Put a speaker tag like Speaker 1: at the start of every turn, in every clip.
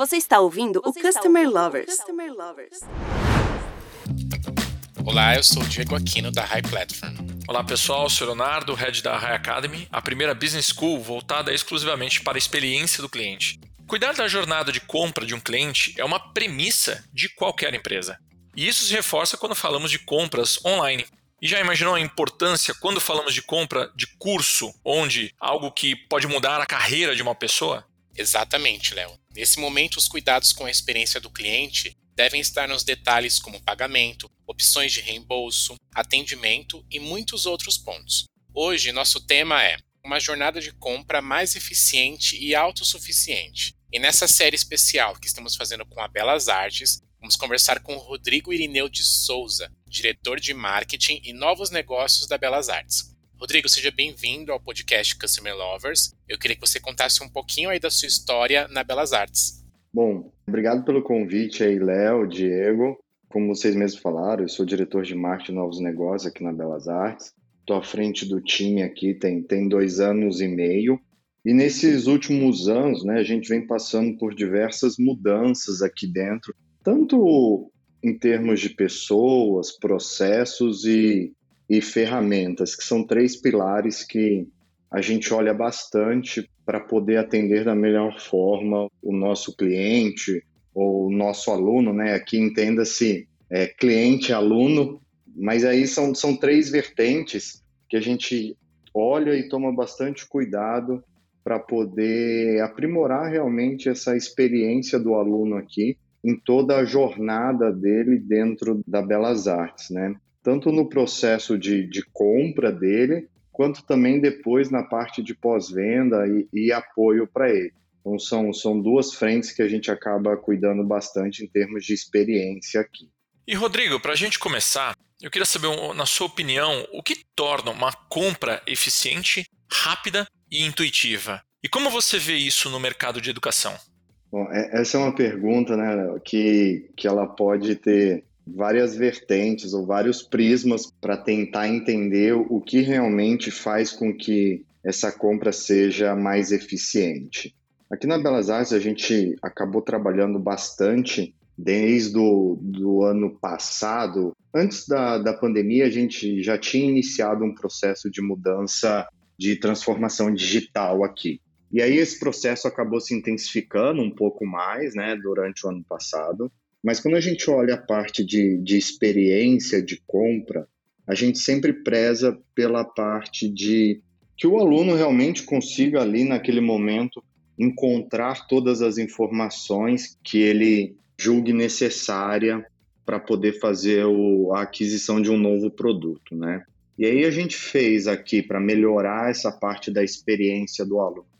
Speaker 1: Você está ouvindo Você o Customer ouvindo Lovers. Customer Lovers.
Speaker 2: Olá, eu sou o Diego Aquino da High Platform.
Speaker 3: Olá pessoal, sou Leonardo, head da High Academy, a primeira business school voltada exclusivamente para a experiência do cliente. Cuidar da jornada de compra de um cliente é uma premissa de qualquer empresa. E isso se reforça quando falamos de compras online. E já imaginou a importância quando falamos de compra de curso, onde algo que pode mudar a carreira de uma pessoa?
Speaker 2: Exatamente, Léo. Nesse momento, os cuidados com a experiência do cliente devem estar nos detalhes como pagamento, opções de reembolso, atendimento e muitos outros pontos. Hoje, nosso tema é uma jornada de compra mais eficiente e autossuficiente. E nessa série especial que estamos fazendo com a Belas Artes, vamos conversar com o Rodrigo Irineu de Souza, diretor de marketing e novos negócios da Belas Artes. Rodrigo, seja bem-vindo ao podcast Customer Lovers. Eu queria que você contasse um pouquinho aí da sua história na Belas Artes.
Speaker 4: Bom, obrigado pelo convite aí, Léo, Diego. Como vocês mesmos falaram, eu sou diretor de marketing novos negócios aqui na Belas Artes. Estou à frente do time aqui, tem, tem dois anos e meio. E nesses últimos anos, né, a gente vem passando por diversas mudanças aqui dentro, tanto em termos de pessoas, processos e, e ferramentas, que são três pilares que a gente olha bastante para poder atender da melhor forma o nosso cliente ou o nosso aluno, né? Aqui entenda-se é, cliente, aluno, mas aí são, são três vertentes que a gente olha e toma bastante cuidado para poder aprimorar realmente essa experiência do aluno aqui em toda a jornada dele dentro da Belas Artes, né? Tanto no processo de, de compra dele, quanto também depois na parte de pós-venda e, e apoio para ele. Então, são, são duas frentes que a gente acaba cuidando bastante em termos de experiência aqui.
Speaker 3: E, Rodrigo, para a gente começar, eu queria saber, na sua opinião, o que torna uma compra eficiente, rápida e intuitiva? E como você vê isso no mercado de educação?
Speaker 4: Bom, é, essa é uma pergunta né, que, que ela pode ter várias vertentes ou vários prismas para tentar entender o que realmente faz com que essa compra seja mais eficiente. Aqui na Belas Artes a gente acabou trabalhando bastante desde o do ano passado. Antes da, da pandemia, a gente já tinha iniciado um processo de mudança de transformação digital aqui. E aí esse processo acabou se intensificando um pouco mais, né, durante o ano passado. Mas quando a gente olha a parte de, de experiência de compra, a gente sempre preza pela parte de que o aluno realmente consiga ali naquele momento encontrar todas as informações que ele julgue necessária para poder fazer o, a aquisição de um novo produto, né? E aí a gente fez aqui para melhorar essa parte da experiência do aluno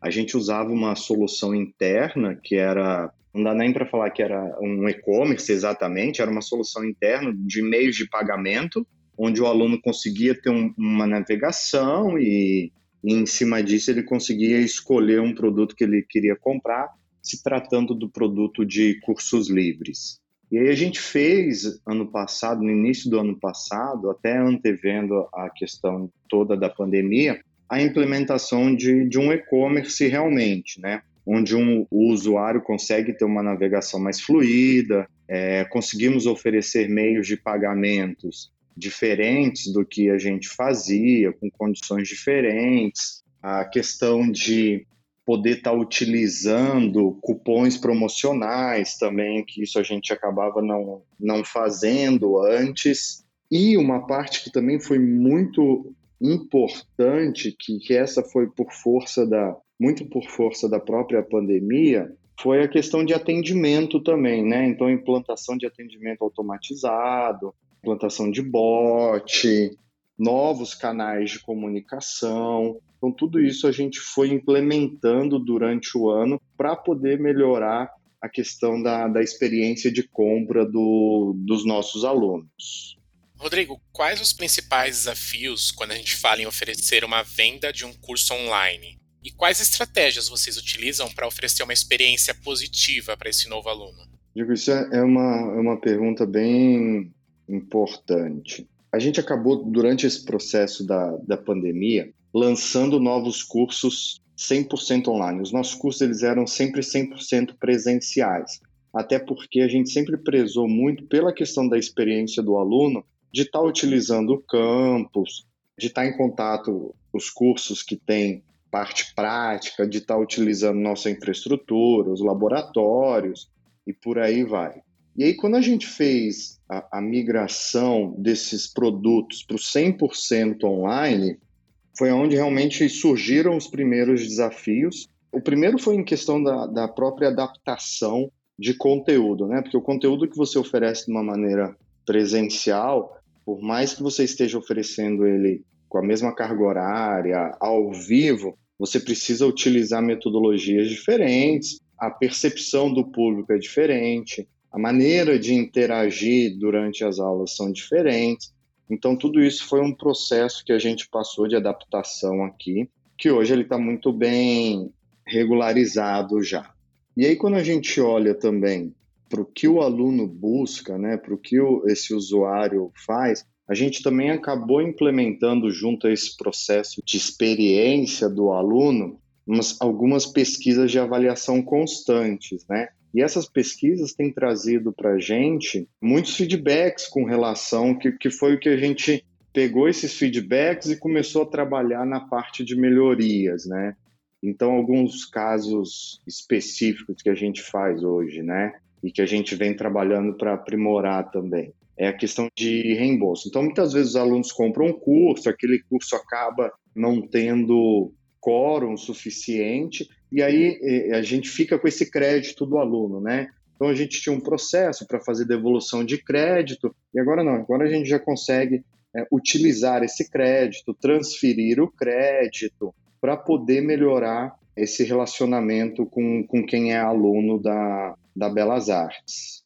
Speaker 4: a gente usava uma solução interna que era não dá nem para falar que era um e-commerce exatamente, era uma solução interna de meios de pagamento, onde o aluno conseguia ter um, uma navegação e, e, em cima disso ele conseguia escolher um produto que ele queria comprar, se tratando do produto de cursos livres. E aí a gente fez ano passado, no início do ano passado, até antevendo a questão toda da pandemia, a implementação de, de um e-commerce realmente, né? Onde um, o usuário consegue ter uma navegação mais fluida, é, conseguimos oferecer meios de pagamentos diferentes do que a gente fazia, com condições diferentes, a questão de poder estar tá utilizando cupons promocionais também, que isso a gente acabava não, não fazendo antes. E uma parte que também foi muito importante que, que essa foi por força da muito por força da própria pandemia foi a questão de atendimento também, né? Então implantação de atendimento automatizado, implantação de bot, novos canais de comunicação. Então tudo isso a gente foi implementando durante o ano para poder melhorar a questão da, da experiência de compra do, dos nossos alunos.
Speaker 2: Rodrigo, quais os principais desafios quando a gente fala em oferecer uma venda de um curso online? E quais estratégias vocês utilizam para oferecer uma experiência positiva para esse novo aluno?
Speaker 4: Digo, isso é, é uma, é uma pergunta bem importante. A gente acabou, durante esse processo da, da pandemia, lançando novos cursos 100% online. Os nossos cursos eles eram sempre 100% presenciais, até porque a gente sempre prezou muito pela questão da experiência do aluno, de estar tá utilizando o campus, de estar tá em contato os cursos que têm parte prática, de estar tá utilizando nossa infraestrutura, os laboratórios e por aí vai. E aí, quando a gente fez a, a migração desses produtos para o 100% online, foi onde realmente surgiram os primeiros desafios. O primeiro foi em questão da, da própria adaptação de conteúdo, né? Porque o conteúdo que você oferece de uma maneira presencial, por mais que você esteja oferecendo ele com a mesma carga horária, ao vivo, você precisa utilizar metodologias diferentes, a percepção do público é diferente, a maneira de interagir durante as aulas são diferentes. Então, tudo isso foi um processo que a gente passou de adaptação aqui, que hoje ele está muito bem regularizado já. E aí, quando a gente olha também para o que o aluno busca, né, para o que esse usuário faz, a gente também acabou implementando junto a esse processo de experiência do aluno umas, algumas pesquisas de avaliação constantes, né? E essas pesquisas têm trazido para a gente muitos feedbacks com relação que, que foi o que a gente pegou esses feedbacks e começou a trabalhar na parte de melhorias, né? Então, alguns casos específicos que a gente faz hoje, né? E que a gente vem trabalhando para aprimorar também. É a questão de reembolso. Então, muitas vezes os alunos compram um curso, aquele curso acaba não tendo quórum suficiente, e aí eh, a gente fica com esse crédito do aluno, né? Então a gente tinha um processo para fazer devolução de crédito, e agora não, agora a gente já consegue é, utilizar esse crédito, transferir o crédito, para poder melhorar esse relacionamento com, com quem é aluno da, da Belas Artes.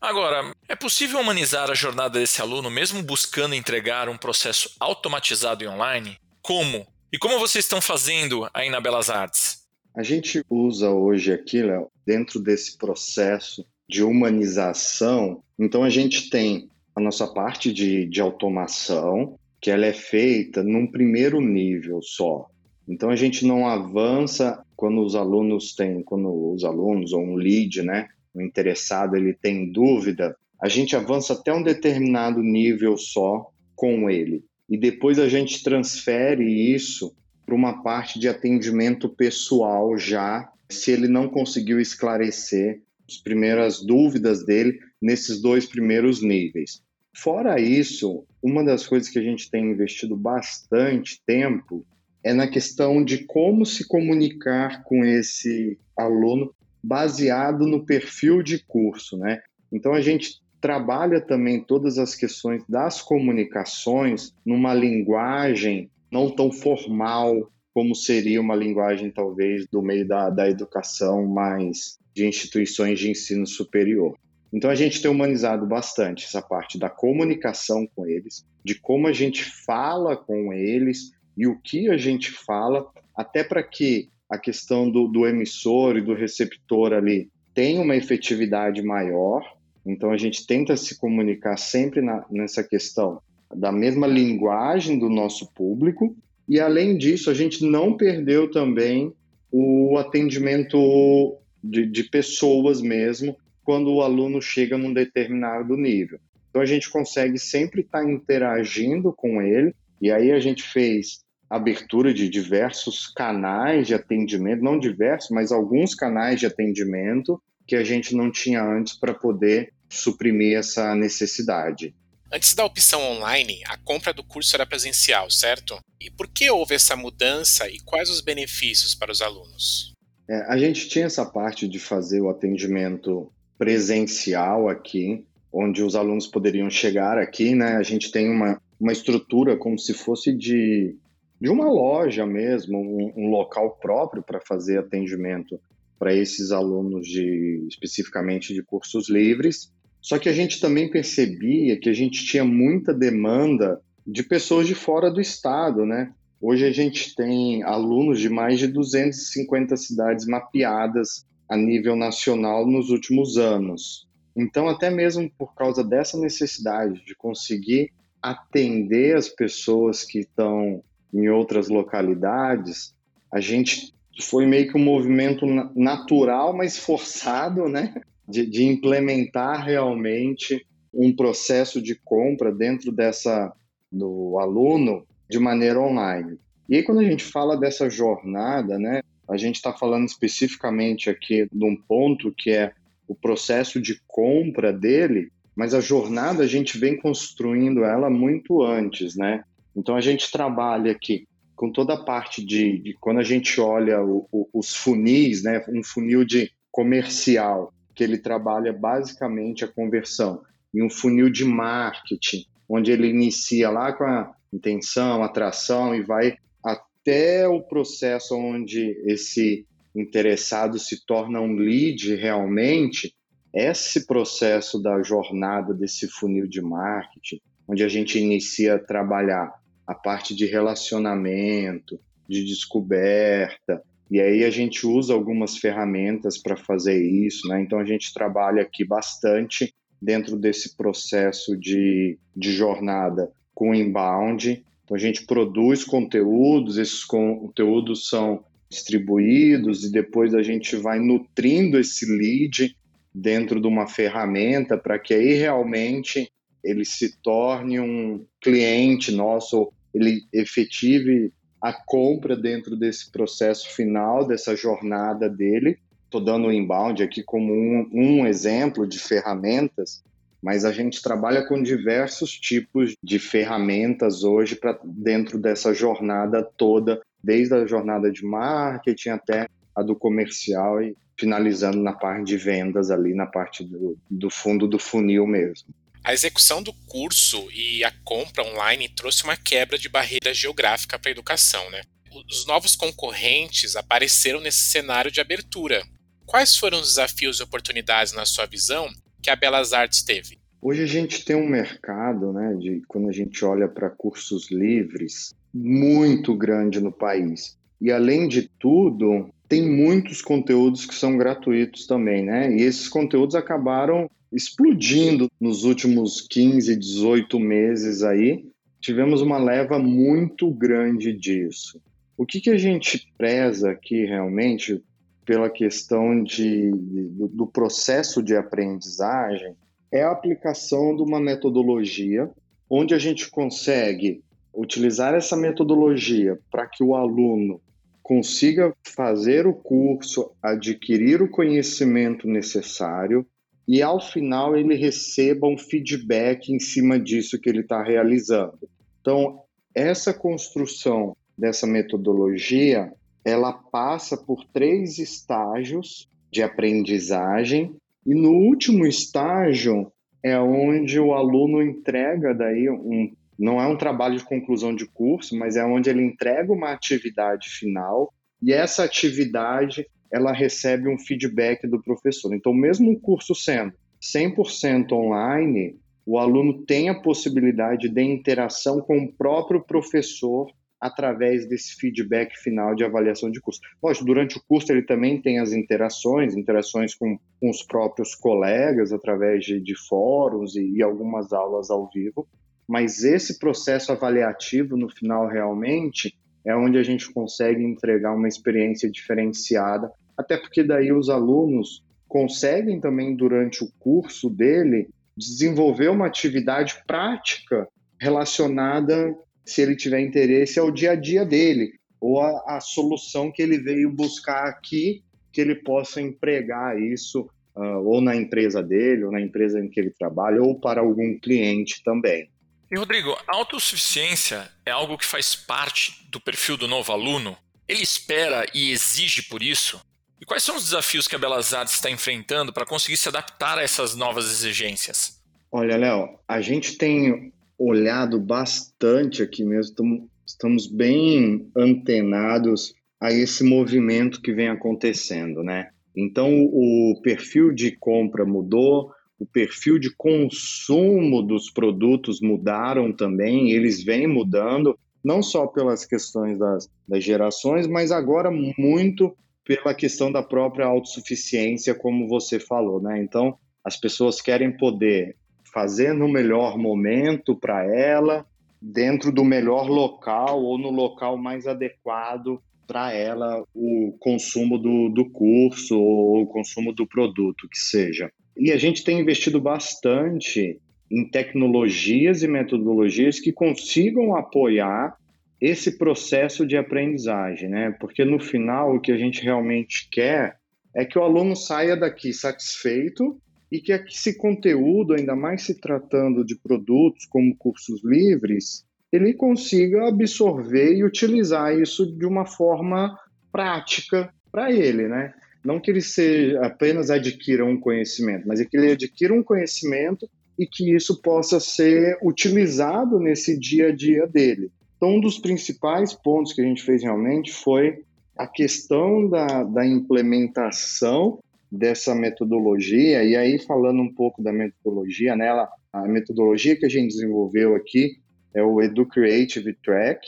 Speaker 3: Agora, é possível humanizar a jornada desse aluno mesmo buscando entregar um processo automatizado e online? Como? E como vocês estão fazendo aí na Belas Artes?
Speaker 4: A gente usa hoje aqui, Léo, dentro desse processo de humanização, então a gente tem a nossa parte de, de automação, que ela é feita num primeiro nível só. Então a gente não avança quando os alunos têm, quando os alunos ou um lead, né, o interessado, ele tem dúvida, a gente avança até um determinado nível só com ele. E depois a gente transfere isso para uma parte de atendimento pessoal já, se ele não conseguiu esclarecer as primeiras dúvidas dele nesses dois primeiros níveis. Fora isso, uma das coisas que a gente tem investido bastante tempo é na questão de como se comunicar com esse aluno baseado no perfil de curso, né? Então a gente trabalha também todas as questões das comunicações numa linguagem não tão formal como seria uma linguagem, talvez, do meio da, da educação mais de instituições de ensino superior. Então, a gente tem humanizado bastante essa parte da comunicação com eles, de como a gente fala com eles e o que a gente fala, até para que a questão do, do emissor e do receptor ali tenha uma efetividade maior. Então, a gente tenta se comunicar sempre na, nessa questão da mesma linguagem do nosso público. E além disso, a gente não perdeu também o atendimento de, de pessoas mesmo quando o aluno chega num determinado nível. Então a gente consegue sempre estar tá interagindo com ele. E aí a gente fez abertura de diversos canais de atendimento, não diversos, mas alguns canais de atendimento que a gente não tinha antes para poder suprimir essa necessidade.
Speaker 2: Antes da opção online, a compra do curso era presencial, certo? E por que houve essa mudança e quais os benefícios para os alunos?
Speaker 4: É, a gente tinha essa parte de fazer o atendimento presencial aqui, onde os alunos poderiam chegar aqui, né? A gente tem uma, uma estrutura como se fosse de, de uma loja mesmo, um, um local próprio para fazer atendimento para esses alunos de especificamente de cursos livres só que a gente também percebia que a gente tinha muita demanda de pessoas de fora do estado, né? Hoje a gente tem alunos de mais de 250 cidades mapeadas a nível nacional nos últimos anos. Então, até mesmo por causa dessa necessidade de conseguir atender as pessoas que estão em outras localidades, a gente foi meio que um movimento natural, mas forçado, né? De, de implementar realmente um processo de compra dentro dessa do aluno de maneira online. E aí, quando a gente fala dessa jornada, né, a gente está falando especificamente aqui de um ponto que é o processo de compra dele, mas a jornada a gente vem construindo ela muito antes, né? Então a gente trabalha aqui com toda a parte de, de quando a gente olha o, o, os funis, né? Um funil de comercial que ele trabalha basicamente a conversão e um funil de marketing onde ele inicia lá com a intenção, atração e vai até o processo onde esse interessado se torna um lead realmente, esse processo da jornada desse funil de marketing, onde a gente inicia a trabalhar a parte de relacionamento, de descoberta, e aí a gente usa algumas ferramentas para fazer isso, né? Então a gente trabalha aqui bastante dentro desse processo de, de jornada com inbound. Então a gente produz conteúdos, esses conteúdos são distribuídos e depois a gente vai nutrindo esse lead dentro de uma ferramenta para que aí realmente ele se torne um cliente nosso, ele efetive a compra dentro desse processo final, dessa jornada dele, Estou dando o inbound aqui como um, um exemplo de ferramentas, mas a gente trabalha com diversos tipos de ferramentas hoje para dentro dessa jornada toda, desde a jornada de marketing até a do comercial e finalizando na parte de vendas ali, na parte do, do fundo do funil mesmo.
Speaker 2: A execução do curso e a compra online trouxe uma quebra de barreira geográfica para a educação, né? Os novos concorrentes apareceram nesse cenário de abertura, Quais foram os desafios e oportunidades, na sua visão, que a Belas Artes teve?
Speaker 4: Hoje a gente tem um mercado, né, de quando a gente olha para cursos livres, muito grande no país. E além de tudo, tem muitos conteúdos que são gratuitos também, né? E esses conteúdos acabaram explodindo nos últimos 15, 18 meses aí. Tivemos uma leva muito grande disso. O que, que a gente preza aqui realmente pela questão de, do, do processo de aprendizagem é a aplicação de uma metodologia onde a gente consegue utilizar essa metodologia para que o aluno consiga fazer o curso, adquirir o conhecimento necessário e ao final ele receba um feedback em cima disso que ele está realizando. Então, essa construção dessa metodologia ela passa por três estágios de aprendizagem e no último estágio é onde o aluno entrega daí um não é um trabalho de conclusão de curso, mas é onde ele entrega uma atividade final e essa atividade ela recebe um feedback do professor. Então, mesmo o curso sendo 100% online, o aluno tem a possibilidade de interação com o próprio professor através desse feedback final de avaliação de curso. Lógico, durante o curso ele também tem as interações, interações com, com os próprios colegas através de, de fóruns e, e algumas aulas ao vivo, mas esse processo avaliativo no final realmente é onde a gente consegue entregar uma experiência diferenciada, até porque daí os alunos conseguem também durante o curso dele desenvolver uma atividade prática relacionada se ele tiver interesse, é o dia a dia dele, ou a, a solução que ele veio buscar aqui, que ele possa empregar isso uh, ou na empresa dele, ou na empresa em que ele trabalha, ou para algum cliente também.
Speaker 3: E Rodrigo, a autossuficiência é algo que faz parte do perfil do novo aluno? Ele espera e exige por isso? E quais são os desafios que a Belas Artes está enfrentando para conseguir se adaptar a essas novas exigências?
Speaker 4: Olha, Léo, a gente tem olhado bastante aqui mesmo, estamos bem antenados a esse movimento que vem acontecendo, né? Então, o perfil de compra mudou, o perfil de consumo dos produtos mudaram também, eles vêm mudando, não só pelas questões das, das gerações, mas agora muito pela questão da própria autossuficiência, como você falou, né? Então, as pessoas querem poder fazer no melhor momento para ela, dentro do melhor local ou no local mais adequado para ela o consumo do, do curso ou o consumo do produto, que seja. E a gente tem investido bastante em tecnologias e metodologias que consigam apoiar esse processo de aprendizagem, né? Porque no final o que a gente realmente quer é que o aluno saia daqui satisfeito e que esse conteúdo, ainda mais se tratando de produtos como cursos livres, ele consiga absorver e utilizar isso de uma forma prática para ele, né? Não que ele seja apenas adquira um conhecimento, mas é que ele adquira um conhecimento e que isso possa ser utilizado nesse dia a dia dele. Então, um dos principais pontos que a gente fez realmente foi a questão da, da implementação dessa metodologia, e aí falando um pouco da metodologia, nela, a metodologia que a gente desenvolveu aqui é o Edu Creative Track.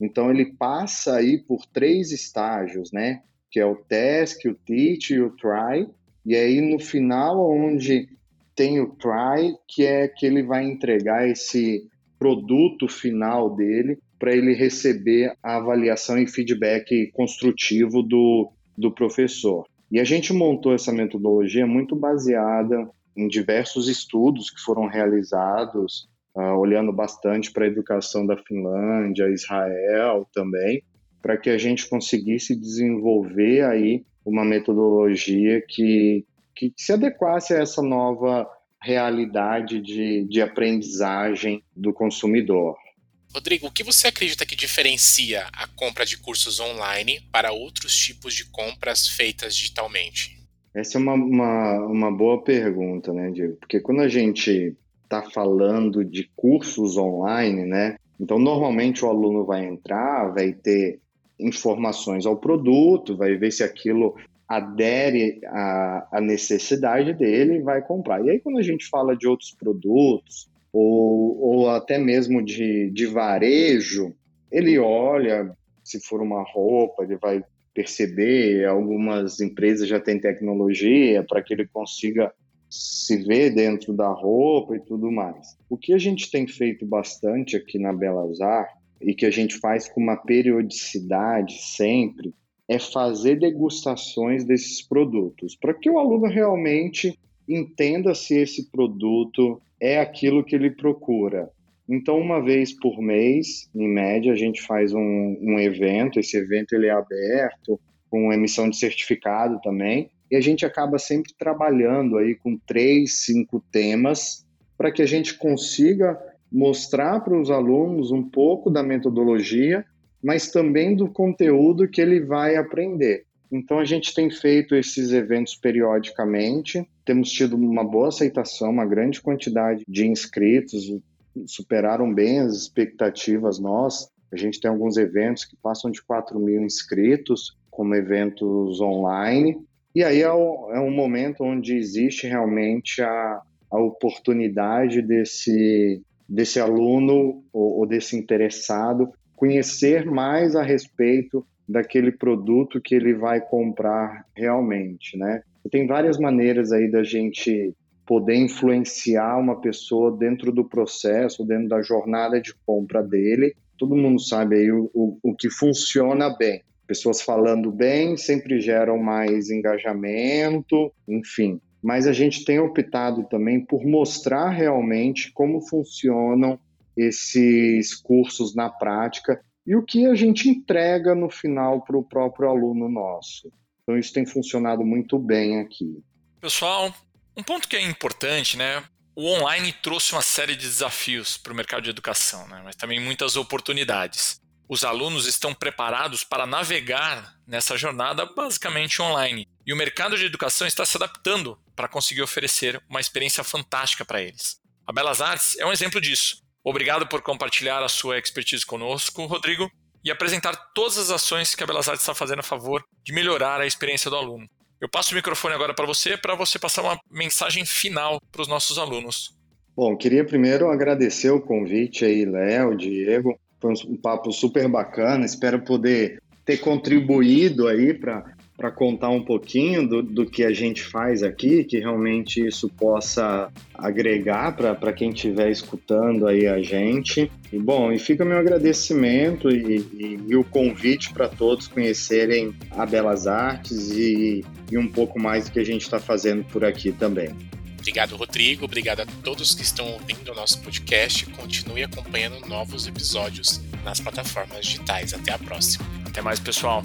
Speaker 4: Então ele passa aí por três estágios, né? Que é o task, o teach e o try. E aí no final onde tem o try, que é que ele vai entregar esse produto final dele para ele receber a avaliação e feedback construtivo do, do professor. E a gente montou essa metodologia muito baseada em diversos estudos que foram realizados, uh, olhando bastante para a educação da Finlândia, Israel também, para que a gente conseguisse desenvolver aí uma metodologia que, que se adequasse a essa nova realidade de, de aprendizagem do consumidor.
Speaker 2: Rodrigo, o que você acredita que diferencia a compra de cursos online para outros tipos de compras feitas digitalmente?
Speaker 4: Essa é uma, uma, uma boa pergunta, né, Diego? Porque quando a gente está falando de cursos online, né? Então, normalmente o aluno vai entrar, vai ter informações ao produto, vai ver se aquilo adere à, à necessidade dele e vai comprar. E aí, quando a gente fala de outros produtos, ou, ou até mesmo de, de varejo, ele olha, se for uma roupa, ele vai perceber, algumas empresas já têm tecnologia para que ele consiga se ver dentro da roupa e tudo mais. O que a gente tem feito bastante aqui na Belazar e que a gente faz com uma periodicidade sempre é fazer degustações desses produtos, para que o aluno realmente entenda se esse produto é aquilo que ele procura. Então, uma vez por mês, em média, a gente faz um, um evento. Esse evento ele é aberto, com emissão de certificado também. E a gente acaba sempre trabalhando aí com três, cinco temas para que a gente consiga mostrar para os alunos um pouco da metodologia, mas também do conteúdo que ele vai aprender. Então a gente tem feito esses eventos periodicamente, temos tido uma boa aceitação, uma grande quantidade de inscritos, superaram bem as expectativas nós. A gente tem alguns eventos que passam de 4 mil inscritos, como eventos online. E aí é, o, é um momento onde existe realmente a, a oportunidade desse, desse aluno ou, ou desse interessado conhecer mais a respeito daquele produto que ele vai comprar realmente, né? Tem várias maneiras aí da gente poder influenciar uma pessoa dentro do processo, dentro da jornada de compra dele. Todo mundo sabe aí o, o, o que funciona bem. Pessoas falando bem sempre geram mais engajamento, enfim. Mas a gente tem optado também por mostrar realmente como funcionam esses cursos na prática e o que a gente entrega no final para o próprio aluno nosso. Então isso tem funcionado muito bem aqui.
Speaker 3: Pessoal, um ponto que é importante, né? O online trouxe uma série de desafios para o mercado de educação, né? mas também muitas oportunidades. Os alunos estão preparados para navegar nessa jornada basicamente online. E o mercado de educação está se adaptando para conseguir oferecer uma experiência fantástica para eles. A Belas Artes é um exemplo disso. Obrigado por compartilhar a sua expertise conosco, Rodrigo, e apresentar todas as ações que a Belas Artes está fazendo a favor de melhorar a experiência do aluno. Eu passo o microfone agora para você, para você passar uma mensagem final para os nossos alunos.
Speaker 4: Bom, queria primeiro agradecer o convite aí, Léo, Diego. Foi um papo super bacana. Espero poder ter contribuído aí para para contar um pouquinho do, do que a gente faz aqui, que realmente isso possa agregar para quem estiver escutando aí a gente. E bom, e fica meu agradecimento e, e, e o convite para todos conhecerem a Belas Artes e, e um pouco mais do que a gente está fazendo por aqui também.
Speaker 2: Obrigado, Rodrigo. Obrigado a todos que estão ouvindo o nosso podcast. Continue acompanhando novos episódios nas plataformas digitais. Até a próxima.
Speaker 3: Até mais, pessoal.